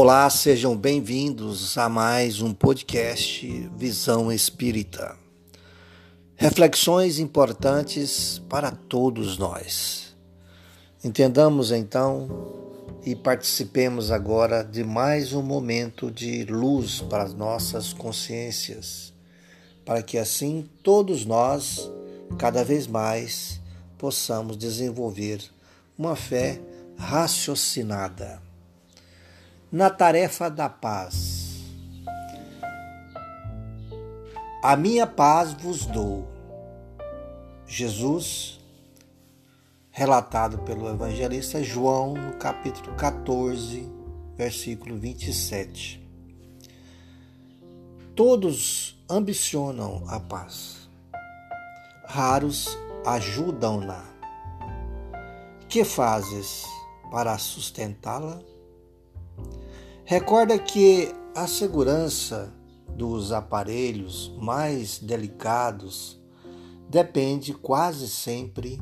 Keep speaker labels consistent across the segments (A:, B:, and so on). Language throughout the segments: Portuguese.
A: Olá, sejam bem-vindos a mais um podcast Visão Espírita. Reflexões importantes para todos nós. Entendamos então e participemos agora de mais um momento de luz para as nossas consciências, para que assim todos nós, cada vez mais, possamos desenvolver uma fé raciocinada na tarefa da paz. A minha paz vos dou. Jesus, relatado pelo evangelista João, no capítulo 14, versículo 27. Todos ambicionam a paz, raros ajudam-na. Que fazes para sustentá-la? Recorda que a segurança dos aparelhos mais delicados depende quase sempre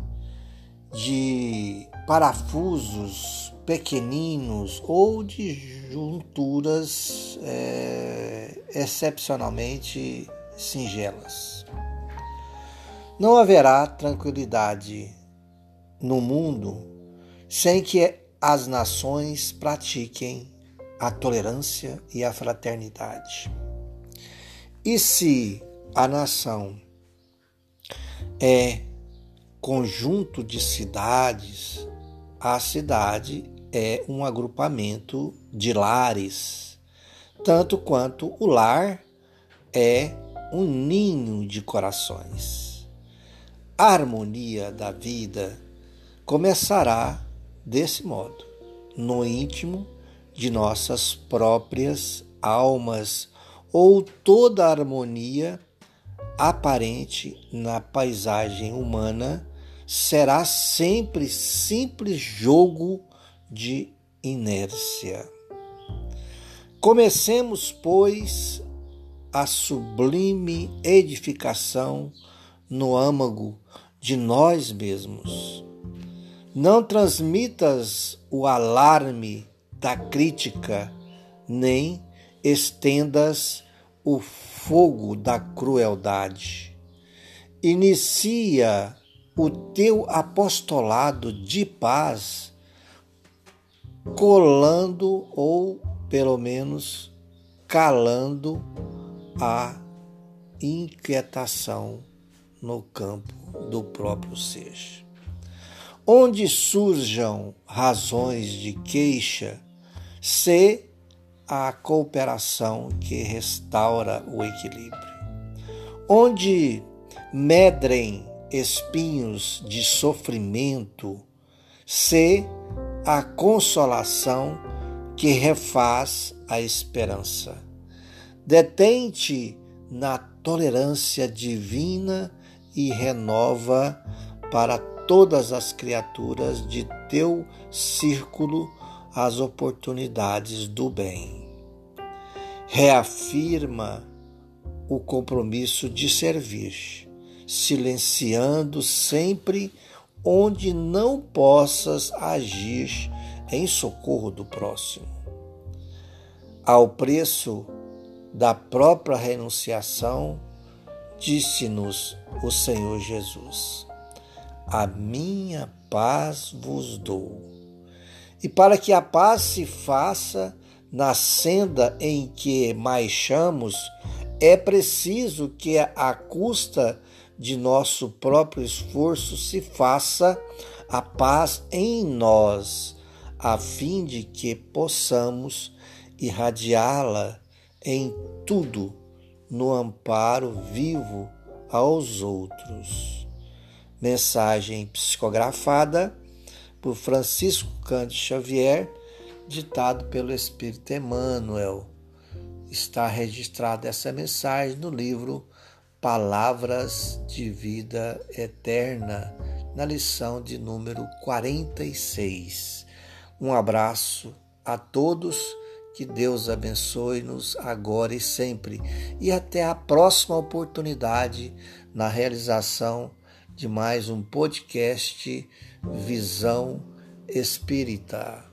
A: de parafusos pequeninos ou de junturas é, excepcionalmente singelas. Não haverá tranquilidade no mundo sem que as nações pratiquem a tolerância e a fraternidade. E se a nação é conjunto de cidades, a cidade é um agrupamento de lares, tanto quanto o lar é um ninho de corações. A harmonia da vida começará desse modo, no íntimo de nossas próprias almas ou toda a harmonia aparente na paisagem humana será sempre simples jogo de inércia. Comecemos, pois, a sublime edificação no âmago de nós mesmos. Não transmitas o alarme da crítica, nem estendas o fogo da crueldade. Inicia o teu apostolado de paz, colando ou pelo menos calando a inquietação no campo do próprio ser. Onde surjam razões de queixa, C. A cooperação que restaura o equilíbrio. Onde medrem espinhos de sofrimento, C. A consolação que refaz a esperança. Detente na tolerância divina e renova para todas as criaturas de teu círculo as oportunidades do bem. Reafirma o compromisso de servir, silenciando sempre onde não possas agir em socorro do próximo. Ao preço da própria renunciação, disse-nos o Senhor Jesus: A minha paz vos dou e para que a paz se faça na senda em que marchamos, é preciso que, à custa de nosso próprio esforço, se faça a paz em nós, a fim de que possamos irradiá-la em tudo, no amparo vivo aos outros. Mensagem psicografada por Francisco Cândido Xavier, ditado pelo Espírito Emmanuel. Está registrada essa mensagem no livro Palavras de Vida Eterna, na lição de número 46. Um abraço a todos, que Deus abençoe-nos agora e sempre, e até a próxima oportunidade na realização de mais um podcast Visão Espírita.